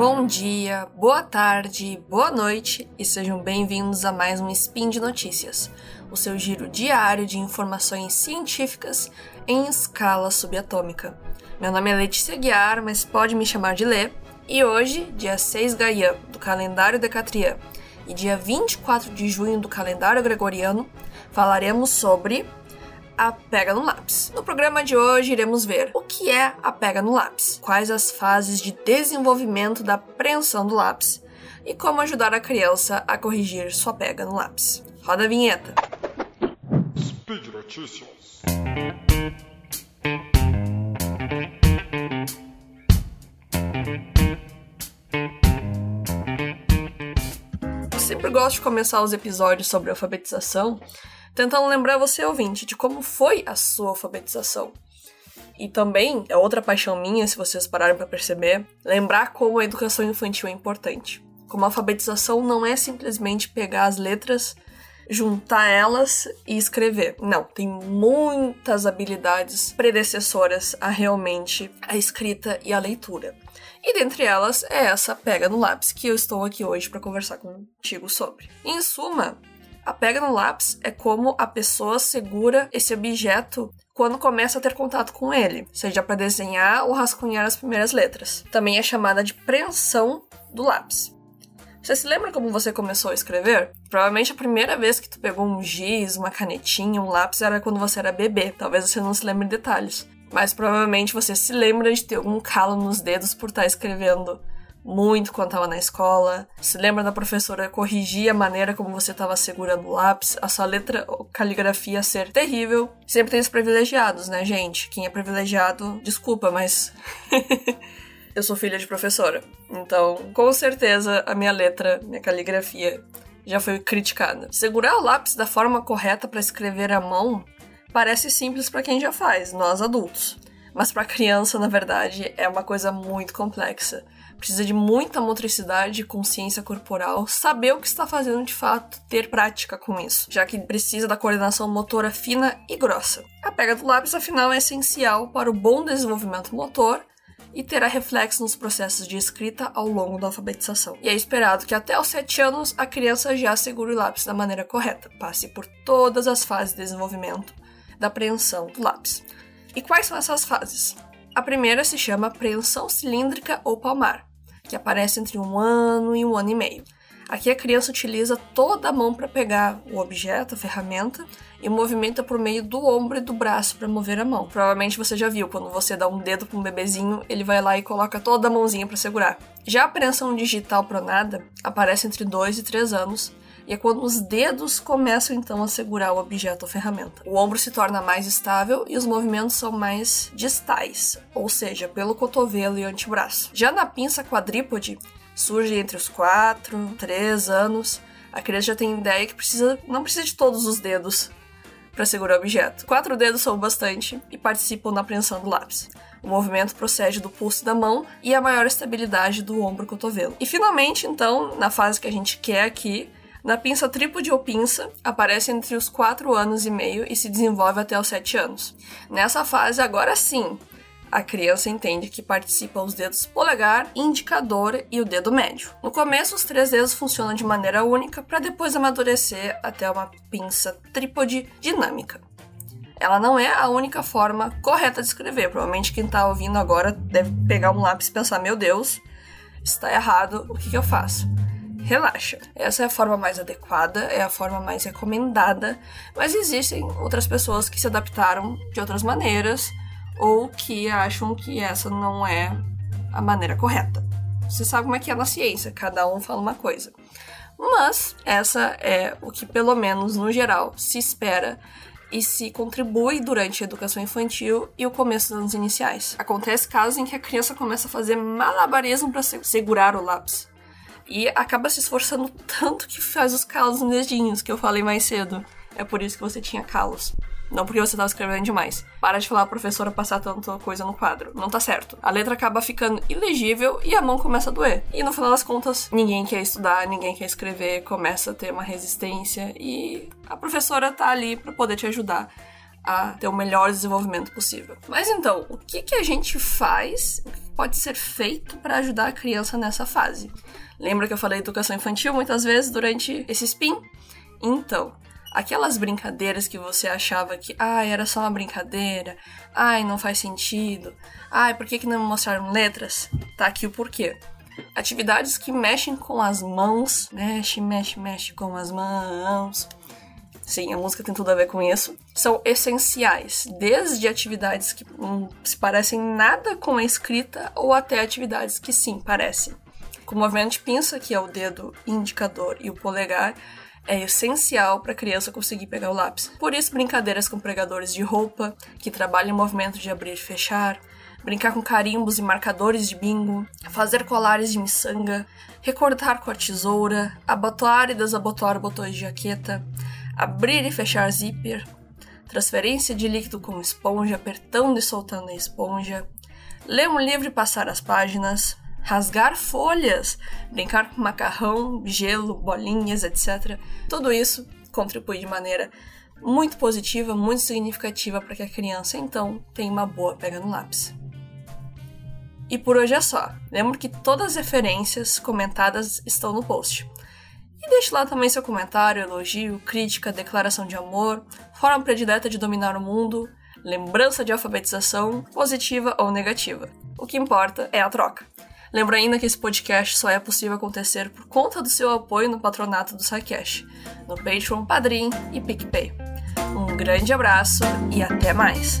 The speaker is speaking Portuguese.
Bom dia, boa tarde, boa noite e sejam bem-vindos a mais um Spin de Notícias, o seu giro diário de informações científicas em escala subatômica. Meu nome é Letícia Guiar, mas pode me chamar de Lê, e hoje, dia 6 Gaian do calendário Decatrian e dia 24 de junho do calendário gregoriano, falaremos sobre a pega no lápis. No programa de hoje iremos ver o que é a pega no lápis, quais as fases de desenvolvimento da apreensão do lápis e como ajudar a criança a corrigir sua pega no lápis. Roda a vinheta. Speed Notícias. Eu sempre gosto de começar os episódios sobre alfabetização tentando lembrar você, ouvinte, de como foi a sua alfabetização. E também, é outra paixão minha, se vocês pararem para perceber, lembrar como a educação infantil é importante. Como a alfabetização não é simplesmente pegar as letras, juntar elas e escrever. Não, tem muitas habilidades predecessoras a realmente a escrita e a leitura. E dentre elas é essa pega no lápis que eu estou aqui hoje para conversar contigo sobre. Em suma, a pega no lápis é como a pessoa segura esse objeto quando começa a ter contato com ele, seja para desenhar ou rascunhar as primeiras letras. Também é chamada de preensão do lápis. Você se lembra como você começou a escrever? Provavelmente a primeira vez que tu pegou um giz, uma canetinha, um lápis era quando você era bebê. Talvez você não se lembre de detalhes. Mas provavelmente você se lembra de ter algum calo nos dedos por estar escrevendo muito quando estava na escola. Se lembra da professora corrigir a maneira como você estava segurando o lápis, a sua letra ou caligrafia ser terrível. Sempre tem os privilegiados, né, gente? Quem é privilegiado, desculpa, mas eu sou filha de professora. Então, com certeza a minha letra, minha caligrafia já foi criticada. Segurar o lápis da forma correta para escrever à mão parece simples para quem já faz, nós adultos. Mas para criança, na verdade, é uma coisa muito complexa precisa de muita motricidade consciência corporal, saber o que está fazendo de fato, ter prática com isso, já que precisa da coordenação motora fina e grossa. A pega do lápis, afinal, é essencial para o bom desenvolvimento motor e terá reflexo nos processos de escrita ao longo da alfabetização. E é esperado que até os 7 anos a criança já segure o lápis da maneira correta, passe por todas as fases de desenvolvimento da apreensão do lápis. E quais são essas fases? A primeira se chama apreensão cilíndrica ou palmar que aparece entre um ano e um ano e meio. Aqui a criança utiliza toda a mão para pegar o objeto, a ferramenta, e movimenta por meio do ombro e do braço para mover a mão. Provavelmente você já viu, quando você dá um dedo para um bebezinho, ele vai lá e coloca toda a mãozinha para segurar. Já a apreensão digital pronada aparece entre 2 e 3 anos, e é quando os dedos começam então a segurar o objeto ou ferramenta. O ombro se torna mais estável e os movimentos são mais distais, ou seja, pelo cotovelo e antebraço. Já na pinça quadrípode, surge entre os 4, 3 anos. A criança já tem ideia que precisa, não precisa de todos os dedos para segurar o objeto. Quatro dedos são bastante e participam na apreensão do lápis. O movimento procede do pulso da mão e a maior estabilidade do ombro-cotovelo. E finalmente, então, na fase que a gente quer aqui, na pinça trípode ou pinça, aparece entre os 4 anos e meio e se desenvolve até os 7 anos. Nessa fase, agora sim, a criança entende que participa os dedos polegar, indicador e o dedo médio. No começo, os três dedos funcionam de maneira única para depois amadurecer até uma pinça trípode dinâmica. Ela não é a única forma correta de escrever. Provavelmente quem está ouvindo agora deve pegar um lápis e pensar: meu Deus, está errado, o que, que eu faço? Relaxa. Essa é a forma mais adequada, é a forma mais recomendada, mas existem outras pessoas que se adaptaram de outras maneiras ou que acham que essa não é a maneira correta. Você sabe como é que é na ciência, cada um fala uma coisa. Mas essa é o que, pelo menos no geral, se espera e se contribui durante a educação infantil e o começo dos anos iniciais. Acontece casos em que a criança começa a fazer malabarismo para segurar o lápis. E acaba se esforçando tanto que faz os calos nos dedinhos, que eu falei mais cedo. É por isso que você tinha calos. Não porque você estava escrevendo demais. Para de falar a professora passar tanta coisa no quadro. Não tá certo. A letra acaba ficando ilegível e a mão começa a doer. E no final das contas, ninguém quer estudar, ninguém quer escrever, começa a ter uma resistência e a professora tá ali para poder te ajudar a ter o melhor desenvolvimento possível. Mas então, o que, que a gente faz, pode ser feito para ajudar a criança nessa fase? Lembra que eu falei educação infantil muitas vezes durante esse spin? Então, aquelas brincadeiras que você achava que, ah, era só uma brincadeira, ai, não faz sentido, ai, por que, que não me mostraram letras? Tá aqui o porquê. Atividades que mexem com as mãos, mexe, mexe, mexe com as mãos. Sim, a música tem tudo a ver com isso. São essenciais, desde atividades que não se parecem nada com a escrita ou até atividades que sim parecem. Com o movimento de pinça, que é o dedo indicador e o polegar, é essencial para a criança conseguir pegar o lápis. Por isso, brincadeiras com pregadores de roupa, que trabalham o movimento de abrir e fechar, brincar com carimbos e marcadores de bingo, fazer colares de miçanga, recortar com a tesoura, abotoar e desabotoar botões de jaqueta, abrir e fechar zíper, transferência de líquido com esponja, apertando e soltando a esponja, ler um livro e passar as páginas, rasgar folhas, brincar com macarrão, gelo, bolinhas, etc. Tudo isso contribui de maneira muito positiva, muito significativa para que a criança então tenha uma boa pega no lápis. E por hoje é só. Lembro que todas as referências comentadas estão no post. E deixe lá também seu comentário, elogio, crítica, declaração de amor, forma predileta de dominar o mundo, lembrança de alfabetização, positiva ou negativa. O que importa é a troca. Lembro ainda que esse podcast só é possível acontecer por conta do seu apoio no patronato do SciCash, no Patreon, Padrim e PicPay. Um grande abraço e até mais!